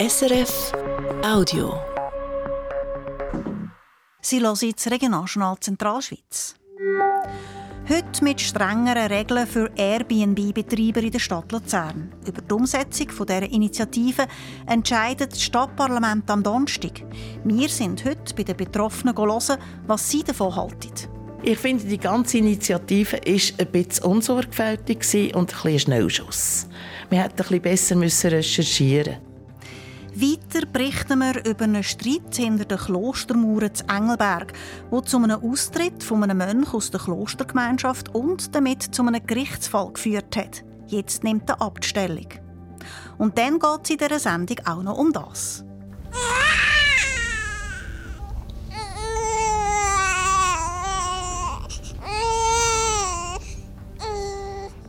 SRF Audio. Sie hören jetzt Regionaljournal Zentralschweiz. Heute mit strengeren Regeln für Airbnb-Betreiber in der Stadt Luzern. Über die Umsetzung dieser Initiative entscheidet das Stadtparlament am Donnerstag. Wir sind heute bei den Betroffenen hören, was sie davon halten. Ich finde, die ganze Initiative war ein bisschen unsorgfältig und ein bisschen Schnellschuss. Wir hätten ein bisschen besser recherchieren Weiter berichten wir über einen Streit hinter den Klostermauern zu Engelberg, der zu einem Austritt von einem Mönch aus der Klostergemeinschaft und damit zu einem Gerichtsfall geführt hat. Jetzt nimmt er Abstellung. Und dann geht es in dieser Sendung auch noch um das.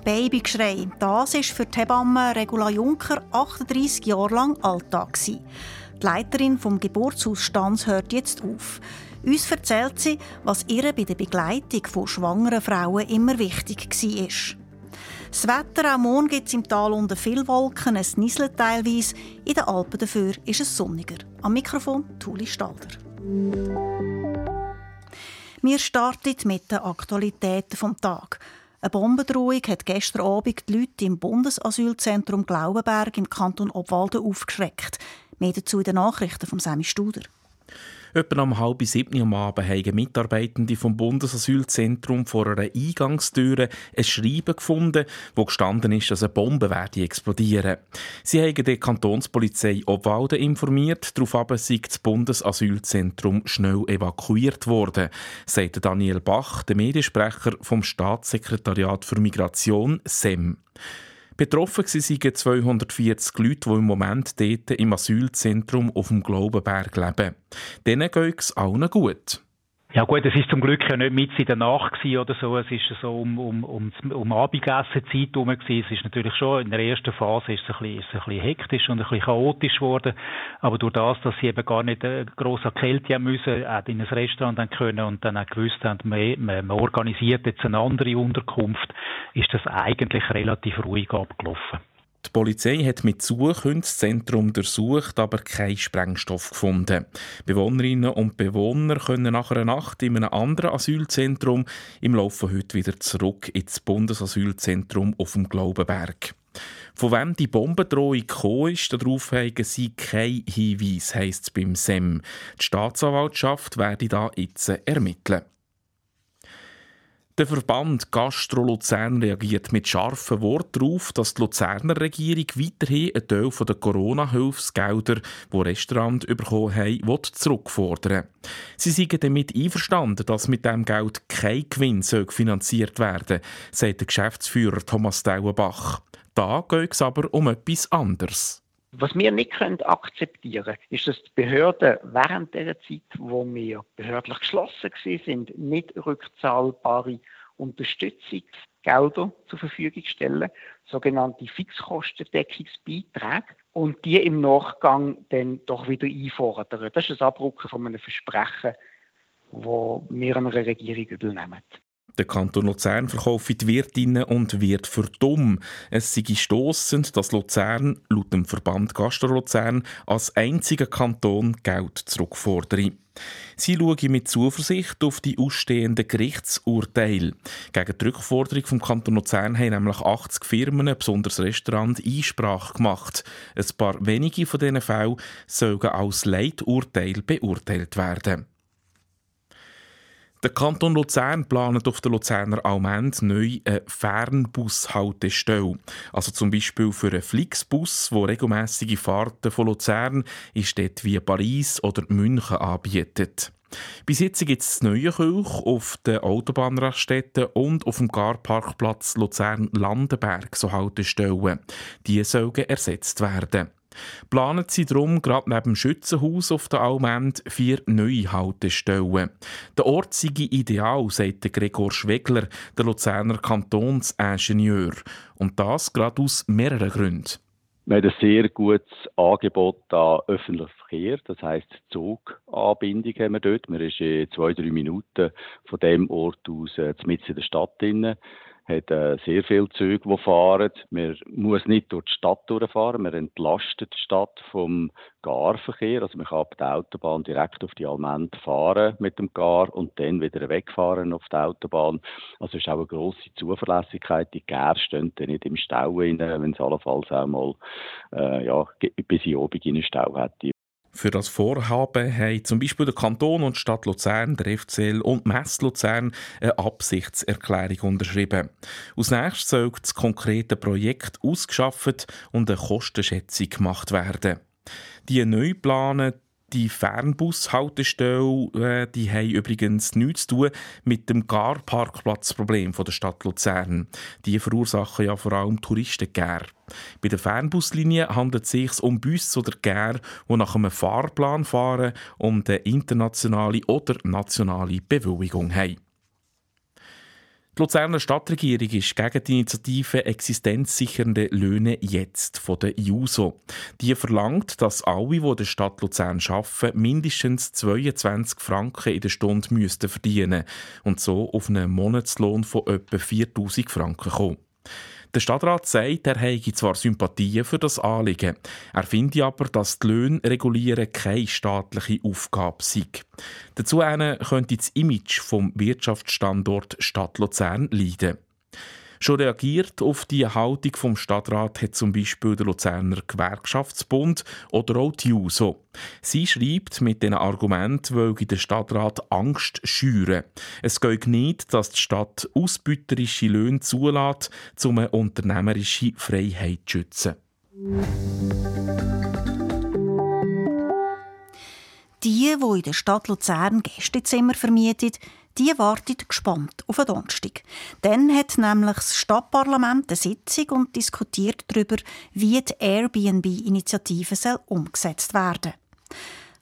Babygeschrei, das ist für die Hebamme Regula Juncker 38 Jahre lang Alltag. Die Leiterin vom Geburtshaus Stanz hört jetzt auf. Uns erzählt sie, was ihr bei der Begleitung von schwangeren Frauen immer wichtig war. Das Wetter, auch morgen gibt es im Tal unter viel Wolken, es nieselt teilweise. In den Alpen dafür ist es sonniger. Am Mikrofon Tuli Stalder. Wir starten mit den Aktualitäten vom Tag. Eine Bombendrohung hat gestern Abend die Leute im Bundesasylzentrum Glaubenberg im Kanton Obwalden aufgeschreckt. Mehr dazu in den Nachrichten von Sammy Studer. Etwa um halb sieben am Abend haben Mitarbeitende vom Bundesasylzentrum vor einer Eingangstür ein Schreiben gefunden, wo gestanden ist, dass eine Bombe werde explodieren. Sie haben die Kantonspolizei Obwalden informiert, daraufhin sei das Bundesasylzentrum schnell evakuiert worden, sagte Daniel Bach, der Mediensprecher vom Staatssekretariat für Migration SEM. Betroffen waren 240 Leute, die im Moment dort im Asylzentrum auf dem Glaubenberg leben. Denen geht es allen gut. Ja gut, es ist zum Glück ja nicht mit in der Nacht oder so. Es ist so um, um, um, um Abendessenzeit herum gewesen. Es ist natürlich schon in der ersten Phase ist es, ein bisschen, ist es ein bisschen hektisch und ein bisschen chaotisch geworden. Aber durch das, dass sie eben gar nicht äh, an Kälte haben müssen, auch in ein Restaurant dann können und dann auch gewusst haben, man, man organisiert jetzt eine andere Unterkunft, ist das eigentlich relativ ruhig abgelaufen. Die Polizei hat mit Suchhunden das Zentrum durchsucht, aber keinen Sprengstoff gefunden. Bewohnerinnen und Bewohner können nach einer Nacht in einem anderen Asylzentrum im Laufe heute wieder zurück ins Bundesasylzentrum auf dem Glaubenberg. Von wem die Bombendrohung gekommen ist, darauf haben sie keinen Hinweis, heisst es beim SEM. Die Staatsanwaltschaft werde da jetzt ermitteln. Der Verband Gastro Luzern reagiert mit scharfen Worten darauf, dass die Luzerner Regierung weiterhin einen Teil der Corona-Hilfsgelder, die Restaurants bekommen haben, zurückfordern Sie sind damit einverstanden, dass mit diesem Geld kein Gewinn finanziert werden soll, sagt der Geschäftsführer Thomas Dauenbach. Da geht es aber um etwas anderes. Was wir nicht können akzeptieren ist, dass die Behörden während der Zeit, wo wir behördlich geschlossen sind, nicht rückzahlbare Unterstützungsgelder zur Verfügung stellen, sogenannte Fixkostendeckungsbeiträge, und die im Nachgang dann doch wieder einfordern. Das ist ein Abrücken von einem Versprechen, das wir einer Regierung übernehmen. Der Kanton Luzern verkauft die Wirtinnen und Wirt für dumm. Es sei stossend, dass Luzern laut dem Verband Gastro Luzern als einziger Kanton Geld zurückfordere. Sie schauen mit Zuversicht auf die ausstehenden Gerichtsurteile. Gegen die Rückforderung vom Kanton Luzern haben nämlich 80 Firmen, besonders Restaurants, Einsprache gemacht. Ein paar wenige von diesen Fällen sollen als Leiturteil beurteilt werden. Der Kanton Luzern plant auf der Luzerner Almend neu eine Fernbushaltestelle. Also zum Beispiel für einen Flixbus, der regelmäßige Fahrten von Luzern in Städten wie Paris oder München anbietet. Bis jetzt gibt es neue Kirch auf den Autobahnraststätten und auf dem Garparkplatz Luzern-Landenberg so Haltestellen. Die sollen ersetzt werden. Planen sie darum gerade neben dem Schützenhaus auf der Almend vier neue Haltestellen. Der Ort sei ideal, sagt Gregor Schwegler, der Luzerner Kantonsingenieur. Und das gerade aus mehreren Gründen. Wir haben ein sehr gutes Angebot an öffentlichem Verkehr, das heisst Zuganbindung haben wir dort. Wir sind in zwei, drei Minuten von dem Ort aus äh, mitten in der Stadt drin hat äh, sehr viele Züge, die fahren. Man muss nicht durch die Stadt durchfahren. Man entlastet die Stadt vom Garverkehr. Also man kann ab der Autobahn direkt auf die Almend fahren mit dem Gar und dann wieder wegfahren auf der Autobahn. Also ist auch eine grosse Zuverlässigkeit. Die Gär stehen dann nicht im Stau wenn es allenfalls auch mal äh, ja, bis in Obig in einen Stau hätte. Für das Vorhaben haben zum Beispiel der Kanton und Stadt Luzern, der FCL und Mess Luzern eine Absichtserklärung unterschrieben. Aus nächstes soll das konkrete Projekt ausgeschafft und eine Kostenschätzung gemacht werden. Die neu planen die Fernbushaltestelle, äh, die haben übrigens nichts zu tun mit dem Gar-Parkplatzproblem der Stadt Luzern. Die verursachen ja vor allem Touristengär. Bei der Fernbuslinie handelt es sich um Busse oder Gär, die nach einem Fahrplan fahren und eine internationale oder nationale Bewilligung haben. Die Luzerner Stadtregierung ist gegen die Initiative Existenzsichernde Löhne jetzt von der JUSO. Die verlangt, dass alle, die in der Stadt Luzern arbeiten, mindestens 22 Franken in der Stunde müssten verdienen und so auf einen Monatslohn von etwa 4000 Franken kommen. Der Stadtrat sagt, er habe zwar Sympathien für das Anliegen, er finde aber, dass die Löhne regulieren keine staatliche Aufgabe sei. Dazu könnte das Image vom Wirtschaftsstandort Stadt Luzern leiden. Schon reagiert auf die Haltung vom Stadtrat hat zum Beispiel der Luzerner Gewerkschaftsbund oder auch die JUSO. Sie schreibt mit diesen Argumenten, weil der Stadtrat Angst schüren. Es geht nicht, dass die Stadt ausbüterische Löhne zulässt, um eine unternehmerische Freiheit zu schützen. Die, die in der Stadt Luzern Gästezimmer vermietet, die wartet gespannt auf den Donnerstag. Dann hat nämlich das Stadtparlament eine Sitzung und diskutiert darüber, wie die Airbnb-Initiative umgesetzt werden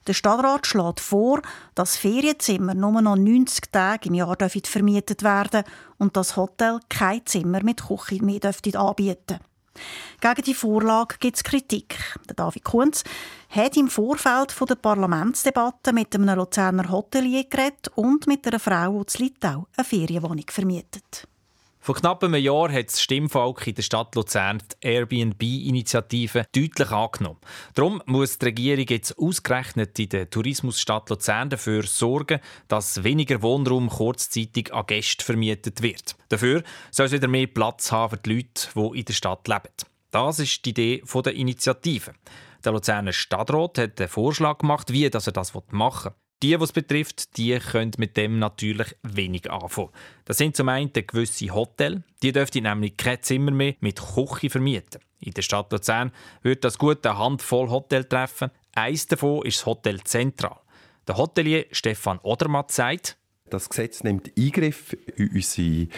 der Stadtrat schlägt vor, dass Ferienzimmer nur noch 90 Tage im Jahr vermietet werden und das Hotel kein Zimmer mit Küche mehr anbieten gegen die Vorlage gibt es Kritik. Der David Kunz hat im Vorfeld der Parlamentsdebatte mit einem Luzerner Hotelier geredet und mit einer Frau, die in Litau eine Ferienwohnung vermietet. Vor knapp einem Jahr hat das Stimmvolk in der Stadt Luzern die Airbnb-Initiative deutlich angenommen. Darum muss die Regierung jetzt ausgerechnet in der Tourismusstadt Luzern dafür sorgen, dass weniger Wohnraum kurzzeitig an Gäste vermietet wird. Dafür soll es wieder mehr Platz haben für die Leute, die in der Stadt leben. Das ist die Idee der Initiative. Der Luzerner Stadtrat hat einen Vorschlag gemacht, wie er das machen will. Die, die es betrifft, die können mit dem natürlich wenig anfangen. Das sind zum einen gewisse Hotels. Die dürften nämlich kein Zimmer mehr mit Küche vermieten. In der Stadt Luzern wird das gut eine Handvoll Hotel treffen. Eins davon ist das Hotel Zentral. Der Hotelier Stefan Odermatt sagt, das Gesetz nimmt Eingriff in unsere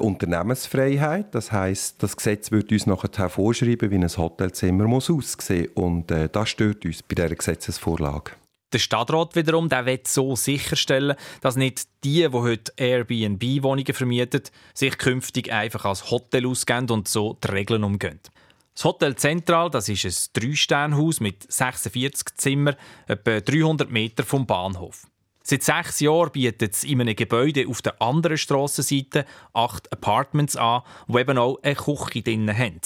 Unternehmensfreiheit. Das heißt, das Gesetz wird uns nachher vorschreiben, wie ein Hotelzimmer aussehen muss. Und äh, das stört uns bei dieser Gesetzesvorlage. Der Stadtrat wiederum der will so sicherstellen, dass nicht die, die heute Airbnb-Wohnungen vermieten, sich künftig einfach als Hotel ausgeben und so die Regeln umgehen. Das Hotel Zentral das ist ein Drei-Sterne-Haus mit 46 Zimmern, etwa 300 Meter vom Bahnhof. Seit sechs Jahren bietet es in einem Gebäude auf der anderen Strassenseite acht Apartments an, die eben auch eine Küche drin haben.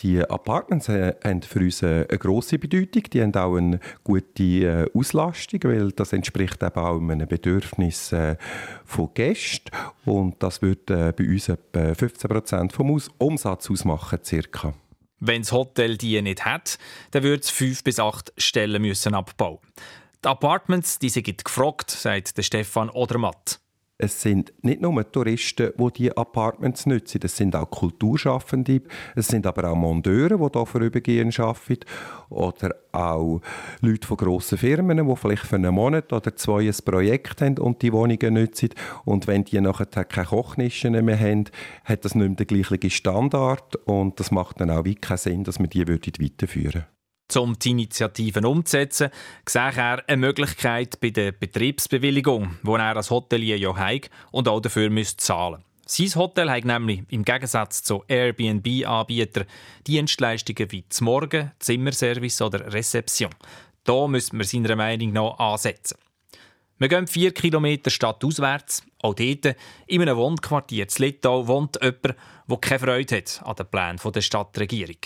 Die Apartments haben für uns eine grosse Bedeutung. Die haben auch eine gute äh, Auslastung, weil das entspricht eben auch einem Bedürfnis äh, von Gästen. Und das wird äh, bei uns etwa 15 Prozent vom Umsatz ausmachen, circa. Wenn das Hotel die nicht hat, dann würde es fünf bis acht Stellen müssen abbauen. Die Apartments, die sind gefragt, sagt Stefan Odermatt. Es sind nicht nur Touristen, die diese Apartments nutzen, es sind auch Kulturschaffende, es sind aber auch Mondeure, die hier vorübergehend arbeiten oder auch Leute von grossen Firmen, die vielleicht für einen Monat oder zwei ein Projekt haben und die Wohnungen nutzen und wenn die nachher keine Kochnischen mehr haben, hat das nicht mehr den gleichen Standard und das macht dann auch keinen Sinn, dass man die weiterführen würde. Um die Initiativen umzusetzen, sehe er eine Möglichkeit bei der Betriebsbewilligung, wo er als Hotelier ja hat und auch dafür zahlen müsste. Sein Hotel hat nämlich im Gegensatz zu Airbnb-Anbietern Dienstleistungen wie zum Morgen, Zimmerservice oder Rezeption. Da müsste man seiner Meinung nach ansetzen. Wir gehen vier Kilometer stadtauswärts. Auch dort, in einem Wohnquartier in Littau, wohnt jemand, der keine Freude hat an den Plänen der Stadtregierung.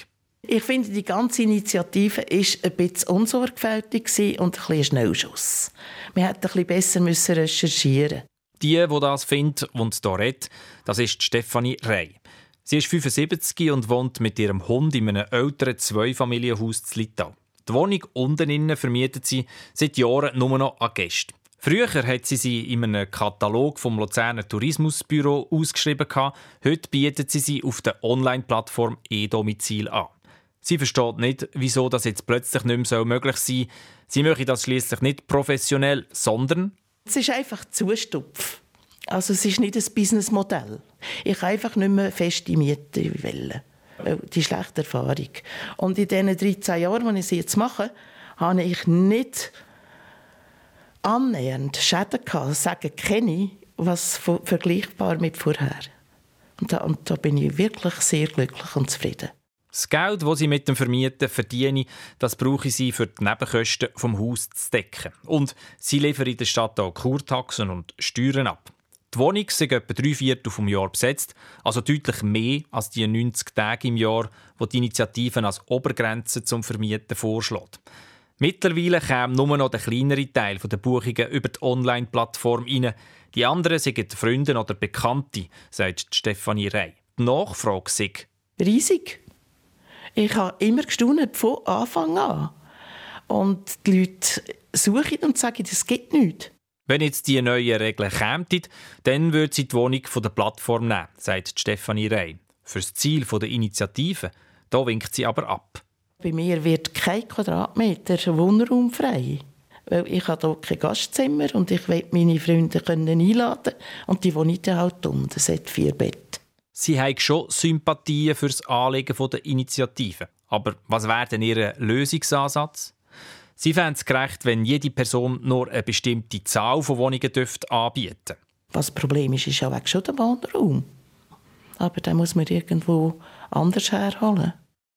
Ich finde, die ganze Initiative war ein bisschen unsorgfältig und ein bisschen Schnellschuss. Wir hätten ein bisschen besser recherchieren Die, die das findet und hier redet, das ist Stefanie Rey. Sie ist 75 und wohnt mit ihrem Hund in einem älteren Zweifamilienhaus in Littau. Die Wohnung unten innen vermietet sie seit Jahren nur noch an Gäste. Früher hat sie sie in einem Katalog vom Luzerner Tourismusbüro ausgeschrieben. Heute bietet sie sie auf der Online-Plattform e-Domizil an. Sie versteht nicht, wieso das jetzt plötzlich nicht mehr möglich sein soll. Sie möchte das schließlich nicht professionell, sondern... Es ist einfach Zustupf. Also es ist nicht ein Businessmodell. Ich kann einfach nicht mehr feste Miete wählen. Die schlechte Erfahrung. Und in diesen 13 Jahren, die ich sie jetzt mache, habe ich nicht annähernd Schäden gehabt, sagen kenne ich, was vergleichbar mit vorher. Und da, und da bin ich wirklich sehr glücklich und zufrieden. Das Geld, das sie mit dem Vermieten verdienen, das brauche sie für die Nebenkosten vom Haus zu decken. Und sie liefern in der Stadt auch Kurtaxen und Steuern ab. Die Wohnung ist etwa drei Viertel vom Jahr besetzt, also deutlich mehr als die 90 Tage im Jahr, wo die Initiative als Obergrenze zum Vermieten vorschlägt. Mittlerweile käme nur noch der kleinere Teil der Buchungen über die Online-Plattform rein. Die anderen sind Freunde oder Bekannte, sagt Stefanie Rey. Die Nachfrage sei riesig. Ich habe immer gestaunt von Anfang an. Und die Leute suchen und sagen, das geht nicht. Wenn jetzt die neuen Regeln kämen, dann würde sie die Wohnung von der Plattform nehmen, sagt Stefanie Rey. Für das Ziel der Initiative, da winkt sie aber ab. Bei mir wird kein Quadratmeter Wohnraum frei. Weil ich habe hier kein Gastzimmer und ich will meine Freunde einladen und die wohnen halt unten. Es hat vier Betten. Sie haben schon Sympathien für das Anliegen der Initiative. Aber was wäre denn Ihr Lösungsansatz? Sie fänden es gerecht, wenn jede Person nur eine bestimmte Zahl von Wohnungen dürfte anbieten Was das Problem ist, ist ja weg schon der Wohnraum. Aber den muss man irgendwo anders herholen.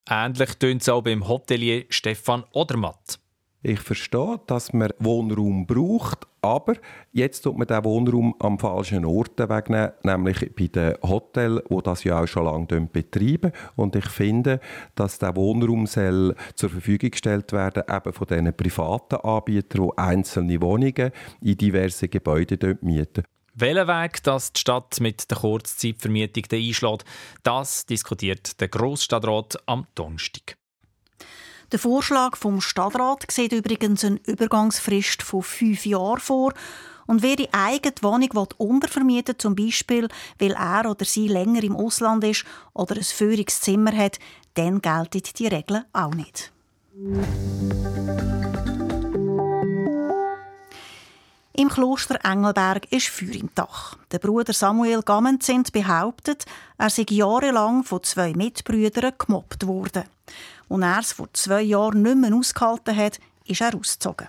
Ähnlich tönt es auch beim Hotelier Stefan Odermatt. Ich verstehe, dass man Wohnraum braucht, aber jetzt tut man den Wohnraum am falschen Ort wegnehmen, nämlich bei den Hotels, wo das ja auch schon lange betreiben. Und ich finde, dass der Wohnraum soll zur Verfügung gestellt werden, eben von diesen privaten Anbietern, die einzelne Wohnungen in diverse Gebäude mieten. Welchen Weg das die Stadt mit der Kurzzeitvermietung einschlägt, das diskutiert der Grossstadtrat am Donnerstag. Der Vorschlag vom Stadtrat sieht übrigens eine Übergangsfrist von fünf Jahren vor. Und wer die eigene Wohnung untervermieten zum Beispiel, weil er oder sie länger im Ausland ist oder ein Führungszimmer hat, dann gelten die Regeln auch nicht. Im Kloster Engelberg ist Feuer im Dach. Der Bruder Samuel Gamenzent behauptet, er sei jahrelang von zwei Mitbrüdern gemobbt worden. Und er es vor zwei Jahren nicht mehr ausgehalten hat, ist er ausgezogen.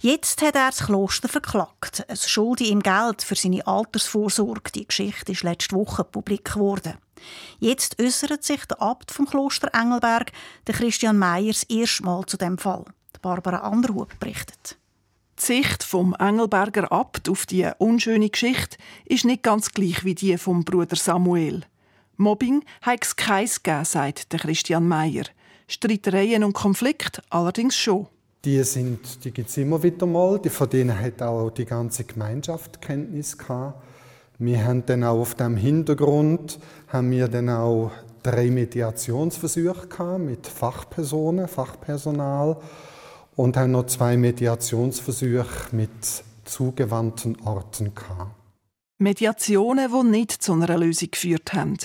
Jetzt hat er das Kloster verklagt. Es schulde ihm Geld für seine Altersvorsorge. Die Geschichte ist letzte Woche publik geworden. Jetzt äußert sich der Abt vom Kloster Engelberg, der Christian Meyers, erstmal zu dem Fall. Barbara Anderhub berichtet. Die Sicht vom Engelberger Abt auf die unschöne Geschichte ist nicht ganz gleich wie die vom Bruder Samuel. Mobbing hat es keins gegeben, sagt der Christian Meyer. Streitereien und Konflikte allerdings schon. Die, sind, die gibt es immer wieder mal. Von denen hat auch die ganze Gemeinschaft Kenntnis gehabt. Wir haben dann auch auf dem Hintergrund haben wir dann auch drei Mediationsversuche mit Fachpersonen, Fachpersonal und haben noch zwei Mediationsversuche mit zugewandten Orten gehabt. Mediationen, die nicht zu einer Lösung geführt haben.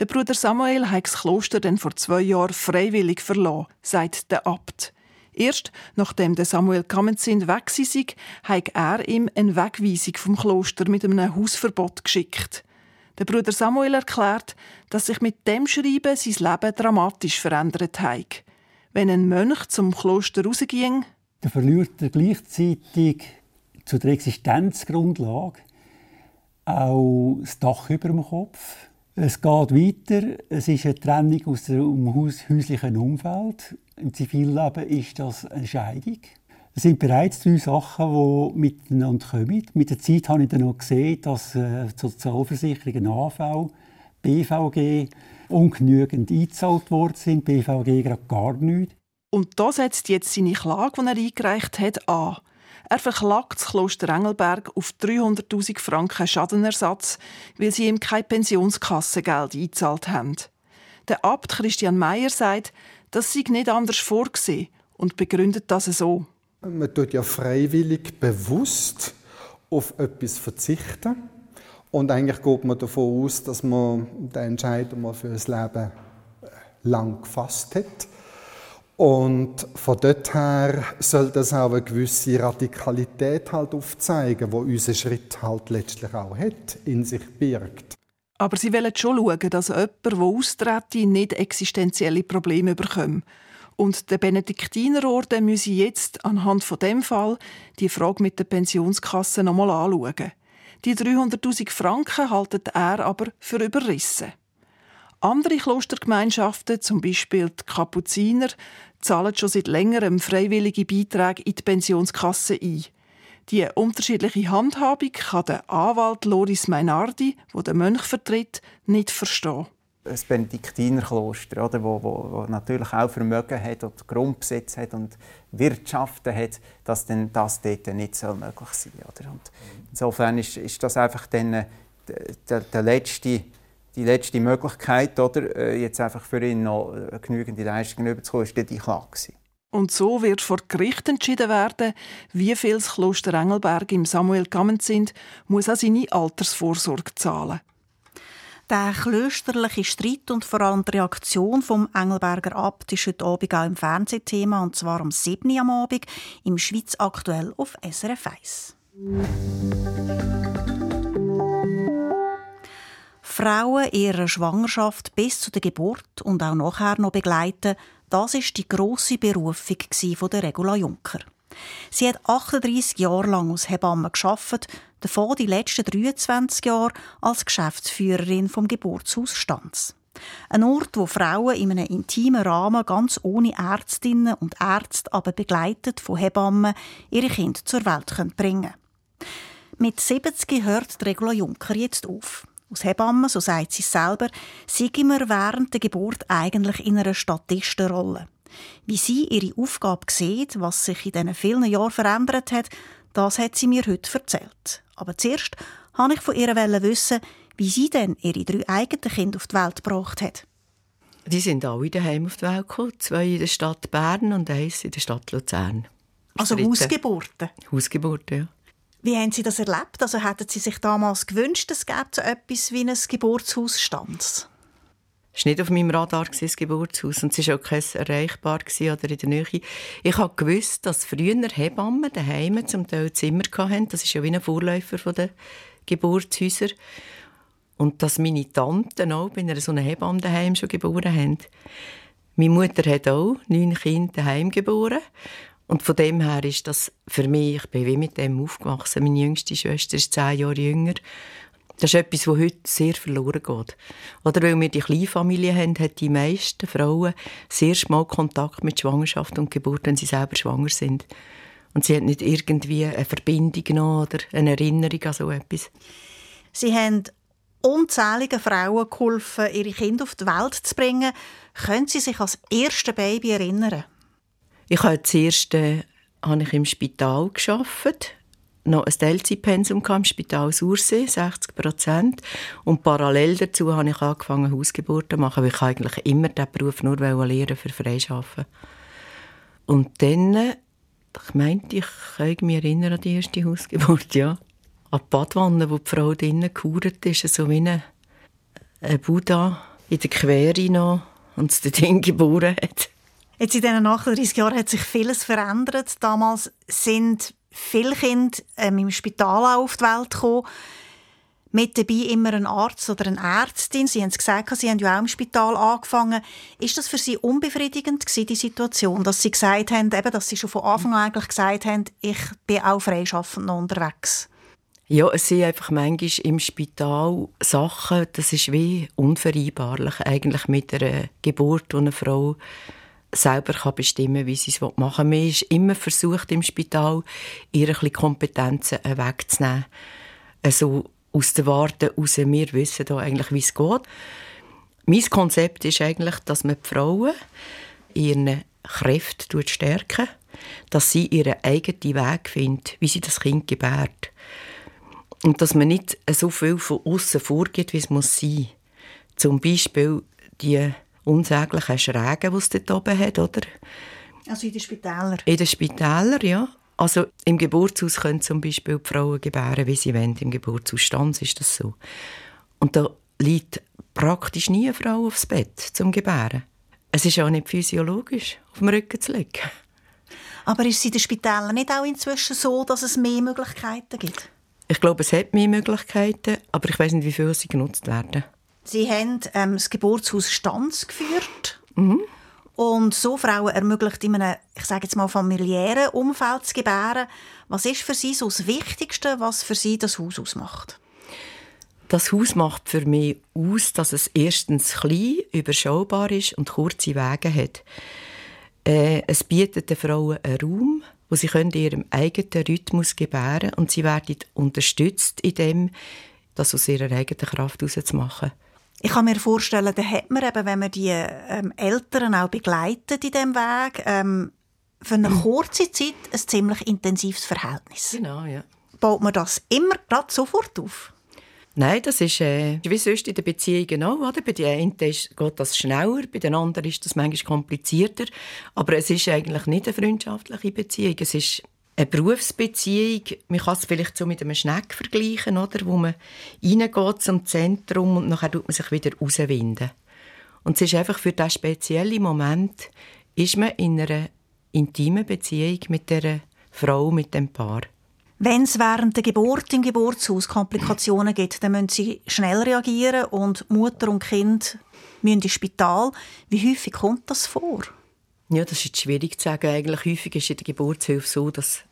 Der Bruder Samuel hat das Kloster dann vor zwei Jahren freiwillig verlassen, sagt der Abt. Erst nachdem der Samuel Kamenzin weg war, hat er ihm eine Wegweisung vom Kloster mit einem Hausverbot geschickt. Der Bruder Samuel erklärt, dass sich mit dem Schreiben sein Leben dramatisch verändert hat. Wenn ein Mönch zum Kloster rausging, dann verliert er gleichzeitig zu der Existenzgrundlage auch das Dach über dem Kopf. Es geht weiter. Es ist eine Trennung aus dem häuslichen Umfeld. Im Zivilleben ist das eine Scheidung. Es sind bereits drei Sachen, die miteinander kommen. Mit der Zeit habe ich dann noch gesehen, dass äh, Sozialversicherungen AV, BVG ungenügend eingezahlt worden sind, BVG gerade gar nicht. Und da setzt jetzt seine Klage, die er eingereicht hat, an. Er verklagt das Kloster Engelberg auf 300.000 Franken Schadenersatz, weil sie ihm kein Pensionskassengeld eingezahlt haben. Der Abt Christian Meyer sagt, das sei nicht anders vorgesehen und begründet das so. Man tut ja freiwillig bewusst auf etwas verzichten. Und eigentlich geht man davon aus, dass man den Entscheid mal für das Leben äh, lang gefasst hat. Und von dort her soll das auch eine gewisse Radikalität halt aufzeigen, wo unser Schritt halt letztlich auch hat, in sich birgt. Aber sie wollen schon schauen, dass jemand, der austrete, nicht existenzielle Probleme bekommt. Und der Benediktinerorden müsse jetzt anhand von dem Fall die Frage mit der Pensionskasse nochmal anschauen. Die 300.000 Franken haltet er aber für überrissen. Andere Klostergemeinschaften, zum Beispiel die Kapuziner, zahlen schon seit längerem freiwillige Beiträge in die Pensionskasse ein. Die unterschiedliche Handhabung kann der Anwalt Loris Meinardi, der den Mönch vertritt, nicht verstehen. Das Benediktinerkloster, oder, wo, wo, wo, natürlich auch Vermögen hat und Grundbesitz hat und Wirtschaften hat, dass dann das dort nicht so möglich sein soll. Und insofern ist, ist das einfach dann äh, der, der letzte die letzte Möglichkeit, oder, äh, jetzt einfach für ihn noch äh, genügende Leistungen überzukommen, ist die Klage. Und so wird vor Gericht entschieden werden, wie viel das Kloster Engelberg im Samuel sind, muss an seine Altersvorsorge zahlen. Der klösterliche Streit und vor allem die Reaktion vom Engelberger Abt ist heute Abend auch im Fernsehthema, und zwar am 7. Uhr am Abend im Schweiz aktuell auf SRF 1. Frauen ihrer Schwangerschaft bis zu der Geburt und auch nachher noch begleiten, das ist die grosse Berufung der Regula Juncker. Sie hat 38 Jahre lang als Hebamme geschafft, davon die letzten 23 Jahre als Geschäftsführerin vom Geburtshaus Stanz. Ein Ort, wo Frauen in einem intimen Rahmen ganz ohne Ärztinnen und Ärzte, aber begleitet von Hebammen, ihre Kinder zur Welt bringen können. Mit 70 hört Regula Juncker jetzt auf. Aus Hebamme, so sagt sie selber, sei immer während der Geburt eigentlich in einer Statistenrolle. Wie sie ihre Aufgabe sieht, was sich in diesen vielen Jahren verändert hat, das hat sie mir heute erzählt. Aber zuerst wollte ich von ihr wissen, wie sie denn ihre drei eigenen Kinder auf die Welt gebracht hat. Die sind alle daheim auf die Welt gekommen. Zwei in der Stadt Bern und eins in der Stadt Luzern. Also Hausgeburten? Hausgeburten, ja. Wie haben Sie das erlebt? Also hätten Sie sich damals gewünscht, es gäbe so etwas wie ein Geburtshaus stand? Es war nicht auf meinem Radar, das Geburtshaus. Und es war auch kein erreichbar oder in der Nähe. Ich habe gewusst, dass früher Hebammen daheim zum Teil Zimmer hatten. Das ist ja wie ein Vorläufer der Geburtshäuser. Und dass meine Tanten auch bei einer so einer Hebamme daheim schon geboren haben. Meine Mutter hat auch neun Kinder daheim geboren. Und von dem her ist das für mich, ich bin wie mit dem aufgewachsen. Meine jüngste Schwester ist zehn Jahre jünger. Das ist etwas, was heute sehr verloren geht. Oder weil wir die Kleinfamilie haben, haben die meisten Frauen sehr mal Kontakt mit Schwangerschaft und Geburt, wenn sie selber schwanger sind. Und sie haben nicht irgendwie eine Verbindung oder eine Erinnerung an so etwas. Sie haben unzähligen Frauen geholfen, ihre Kinder auf die Welt zu bringen. Können Sie sich als erste Baby erinnern? Ich habe zuerst äh, habe ich im Spital geschafft, noch ein Teilzeitpensum im Spital Sursee, 60 Prozent. Und parallel dazu habe ich angefangen, Hausgeburten zu machen, weil ich eigentlich immer diesen Beruf nur lernen für Freischaffen. Und dann, ich meinte, ich kann mich erinnern an die erste Hausgeburt, ja. An die Badwanne, wo die Frau drinnen gehauert ist, so wie ein, Buddha in der Quere noch und es dort geboren hat. Jetzt in diesen 38 Jahren hat sich vieles verändert. Damals sind viele Kinder ähm, im Spital auf die Welt gekommen. Mit dabei immer ein Arzt oder eine Ärztin. Sie haben es gesagt, Sie haben ja auch im Spital angefangen. Ist das für Sie unbefriedigend gewesen, die Situation, dass Sie gesagt haben, eben, dass Sie schon von Anfang an eigentlich gesagt haben, ich bin auch freischaffend unterwegs? Ja, es sind einfach manchmal im Spital Sachen, das ist wie unvereinbarlich eigentlich mit einer Geburt, die eine Frau selber kann bestimmen wie sie es machen will. Man ist immer versucht, im Spital ihre Kompetenzen wegzunehmen. Also aus der Warte raus, wir wissen da eigentlich, wie es geht. Mein Konzept ist eigentlich, dass man die Frauen ihren Kräfte stärken, dass sie ihren eigenen Weg finden, wie sie das Kind gebärt. Und dass man nicht so viel von außen vorgeht, wie es muss sein. Zum Beispiel die unsäglichen Schrägen, die es dort oben hat, oder? Also in den Spitälern? In den Spitälern, ja. Also im Geburtshaus können zum Beispiel die Frauen gebären, wie sie wollen. Im Geburtshausstand ist das so. Und da liegt praktisch nie eine Frau aufs Bett zum Gebären. Es ist auch nicht physiologisch, auf dem Rücken zu liegen. Aber ist es in den Spitälern nicht auch inzwischen so, dass es mehr Möglichkeiten gibt? Ich glaube, es hat mehr Möglichkeiten, aber ich weiß nicht, wie viele sie genutzt werden. Sie haben ähm, das Geburtshaus Stanz geführt. Mhm. Und so Frauen ermöglicht in einem, ich sage jetzt mal, familiären Umfeld zu gebären. Was ist für Sie so das Wichtigste, was für Sie das Haus ausmacht? Das Haus macht für mich aus, dass es erstens klein, überschaubar ist und kurze Wege hat. Äh, es bietet den Frauen einen Raum, wo sie in ihrem eigenen Rhythmus gebären und sie werden unterstützt in dem, das aus ihrer eigenen Kraft herauszumachen. Ich kann mir vorstellen, da hat man eben, wenn man die ähm, Eltern auch begleitet in diesem Weg, ähm, für eine kurze Zeit ein ziemlich intensives Verhältnis. Genau, ja. Baut man das immer gerade sofort auf? Nein, das ist äh, wie sonst in den Beziehungen auch. Oder? Bei den einen geht das schneller, bei den anderen ist das manchmal komplizierter. Aber es ist eigentlich nicht eine freundschaftliche Beziehung. Es ist eine Berufsbeziehung, man kann es vielleicht so mit einem Schneck vergleichen, oder? wo man reingeht zum Zentrum und nachher tut man sich wieder rauswinden. Und es ist einfach für diesen speziellen Moment, ist man in einer intimen Beziehung mit der Frau, mit dem Paar. Wenn es während der Geburt im Geburtshaus Komplikationen gibt, dann müssen sie schnell reagieren und Mutter und Kind müssen ins Spital. Wie häufig kommt das vor? Ja, das ist schwierig zu sagen. Eigentlich häufig ist in der Geburtshilfe so, dass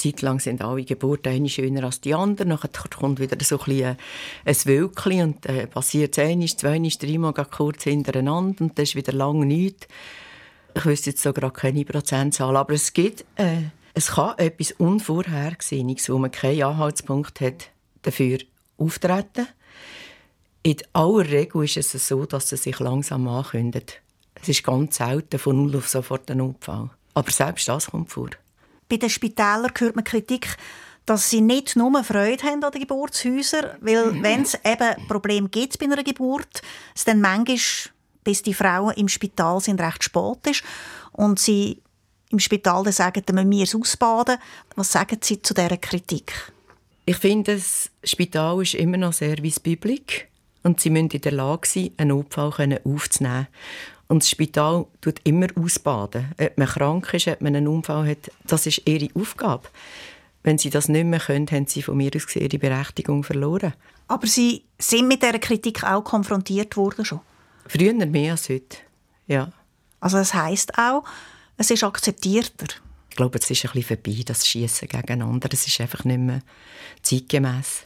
zeitlang sind alle Geburten eine schöner als die andere. Dann kommt wieder so ein, bisschen ein Wölkchen und äh, passiert es zweimal, dreimal kurz hintereinander und das ist wieder lange nichts. Ich wüsste jetzt so gerade keine Prozentzahl, aber es gibt, äh, es kann etwas Unvorhergesehenes, wo man keinen Anhaltspunkt hat, dafür auftreten. In aller Regel ist es so, dass es sich langsam ankündigt. Es ist ganz selten von null auf sofort ein Notfall. Aber selbst das kommt vor. Bei den Spitälern hört man Kritik, dass sie nicht nur Freude haben an den Geburtshäusern, weil mhm. wenn es eben Probleme gibt bei einer Geburt, es dann manchmal, bis die Frauen im Spital sind, recht spät ist und sie im Spital dann sagen, dann müssen wir es ausbaden. Was sagen Sie zu dieser Kritik? Ich finde, das Spital ist immer noch Service Public und sie müssen in der Lage sein, einen Notfall aufzunehmen. Und das Spital tut immer ausbaden. Ob man krank ist, ob man einen Unfall hat, das ist ihre Aufgabe. Wenn sie das nicht mehr können, haben sie von mir aus gesehen ihre Berechtigung verloren. Aber Sie sind mit dieser Kritik auch konfrontiert worden schon? Früher mehr als heute, ja. Also das heisst auch, es ist akzeptierter? Ich glaube, es ist ein bisschen vorbei, das Schießen gegeneinander. Es ist einfach nicht mehr zeitgemäß.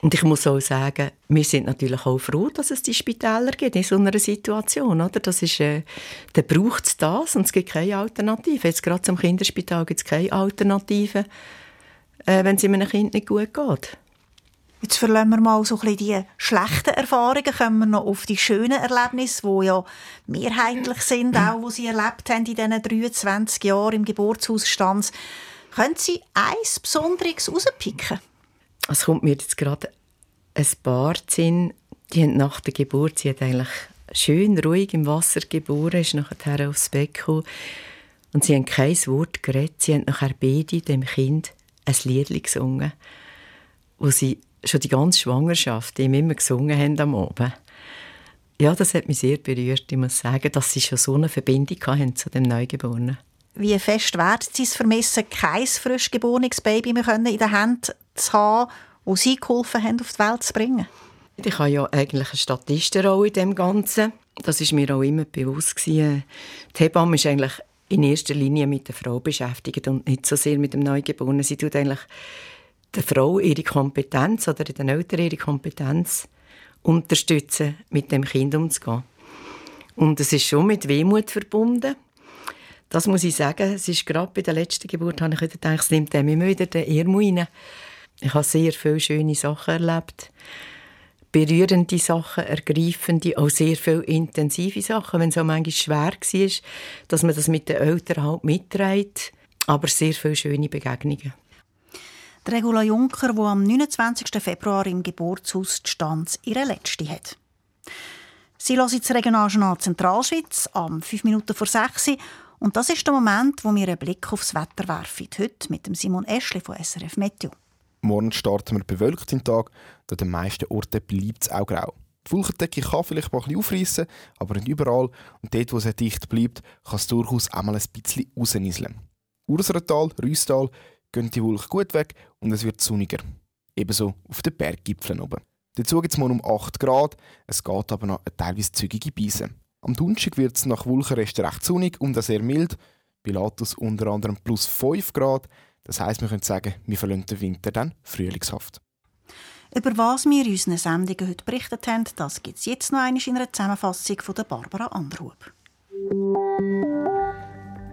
Und ich muss auch sagen, wir sind natürlich auch froh, dass es die Spitäler gibt in so einer Situation. Oder? Das ist, äh, dann braucht es das und es gibt keine Alternative. Jetzt gerade zum Kinderspital gibt es keine Alternative, äh, wenn es einem Kind nicht gut geht. Jetzt verlassen wir mal so ein bisschen die schlechten Erfahrungen, kommen wir noch auf die schönen Erlebnisse, die ja mehrheitlich sind, auch die Sie erlebt haben in diesen 23 Jahren im Geburtshaus Stanz. Können Sie eins Besonderes herauspicken? Es kommt mir jetzt gerade ein Paar Sinn, die haben nach der Geburt, sie hat eigentlich schön ruhig im Wasser geboren, ist nachher aufs Bett gekommen und sie haben kein Wort geredet. Sie haben nachher beide dem Kind ein Lied gesungen, wo sie schon die ganze Schwangerschaft ihm immer gesungen haben am Abend. Ja, das hat mich sehr berührt. Ich muss sagen, dass sie schon so eine Verbindung hatten zu dem Neugeborenen. Wie fest werden Sie es vermissen, kein frisch geborenes Baby mehr in der Hand zu haben, wo Sie geholfen haben, auf die Welt zu bringen? Ich habe ja eigentlich eine Statistenrolle in dem Ganzen. Das ist mir auch immer bewusst gewesen. Die Hebamme ist eigentlich in erster Linie mit der Frau beschäftigt und nicht so sehr mit dem Neugeborenen. Sie tut eigentlich der Frau ihre Kompetenz oder den Eltern ihre Kompetenz unterstützen, mit dem Kind umzugehen. Und es ist schon mit Wehmut verbunden. Das muss ich sagen. Es ist gerade bei der letzten Geburt, habe ich gedacht, es nimmt immer wieder den Irrmu rein. Ich habe sehr viele schöne Sachen erlebt. Berührende Sachen, ergreifende, auch sehr viele intensive Sachen, wenn es auch manchmal schwer war, dass man das mit den Eltern halt mitträgt. Aber sehr viele schöne Begegnungen. Regula Juncker, die am 29. Februar im Geburtshaus die Stanz ihre letzte hat. Sie hören das Regionaljournal Zentralschweiz am 5 Minuten vor 6 und das ist der Moment, wo wir einen Blick aufs Wetter werfen. Heute mit dem Simon Eschli von SRF Meteo. Morgen starten wir bewölkt den Tag, an den meisten Orten bleibt es auch grau. Die Wolkendecke kann vielleicht mal ein bisschen aufreißen, aber nicht überall. Und dort, wo es dicht bleibt, kann es durchaus einmal ein bisschen rausnieseln. Urserental, Rüstal gehen die Wolken gut weg und es wird sonniger. Ebenso auf den Berggipfeln oben. Dazu gibt es morgen um 8 Grad, es geht aber noch eine teilweise zügige Beise. Am Donnerstag wird es nach Wolkenresten recht sonnig und sehr mild. Bei Latus unter anderem plus 5 Grad. Das heisst, wir können sagen, wir verlassen den Winter dann frühlingshaft. Über was wir in unseren Sendungen heute berichtet haben, das gibt es jetzt noch einmal in einer Zusammenfassung von Barbara Andrup.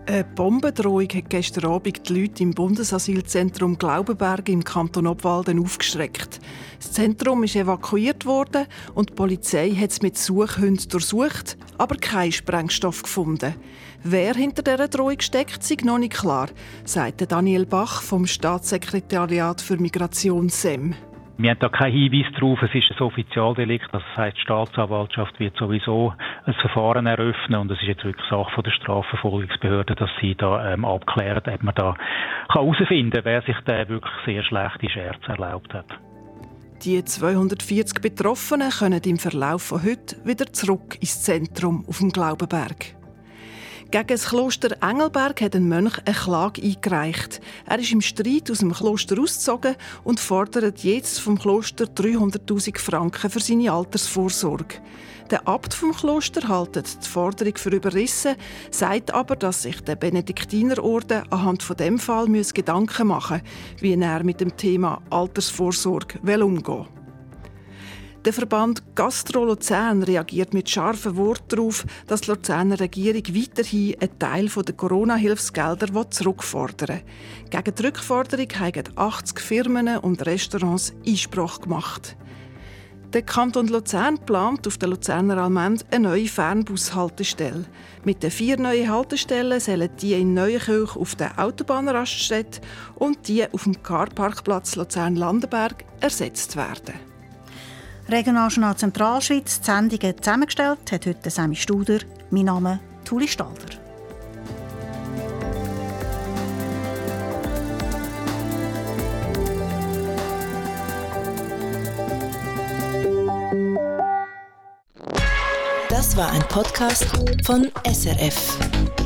Eine Bombendrohung hat gestern Abend die Leute im Bundesasylzentrum Glaubenberg im Kanton Obwalden aufgeschreckt. Das Zentrum ist evakuiert worden und die Polizei hat es mit Suchhunden durchsucht, aber keinen Sprengstoff gefunden. Wer hinter dieser Drohung steckt, ist noch nicht klar, sagte Daniel Bach vom Staatssekretariat für Migration SEM. Wir haben da keinen Hinweis darauf, es ist ein Offizialdelikt, das heißt, die Staatsanwaltschaft wird sowieso ein Verfahren eröffnen und es ist jetzt wirklich Sache der Strafverfolgungsbehörde, dass sie da ähm, abklären, ob man da herausfinden kann, wer sich da wirklich sehr schlechte Scherze erlaubt hat. Die 240 Betroffenen können im Verlauf von heute wieder zurück ins Zentrum auf dem Glaubenberg. Gegen das Kloster Engelberg hat ein Mönch eine Klage eingereicht. Er ist im Streit aus dem Kloster ausgezogen und fordert jetzt vom Kloster 300.000 Franken für seine Altersvorsorge. Der Abt vom Kloster haltet die Forderung für überrissen, sagt aber, dass sich der Benediktinerorden anhand von dem Fall Gedanken machen muss, wie er mit dem Thema Altersvorsorge umgehen will. Der Verband Gastro Luzern reagiert mit scharfen Worten darauf, dass die Luzerner Regierung weiterhin einen Teil der Corona-Hilfsgelder zurückfordern. Gegen die Rückforderung haben 80 Firmen und Restaurants Einspruch gemacht. Der Kanton Luzern plant auf der Luzerner Almend eine neue Fernbushaltestelle. Mit den vier neuen Haltestellen sollen die in Neuenkirch auf der Autobahnraststätte und die auf dem Carparkplatz Luzern-Landenberg ersetzt werden. Regionaljournal Zentralschweiz, die Sendungen zusammengestellt hat heute Sammy Studer. Mein Name ist Tuli Stalder. Das war ein Podcast von SRF.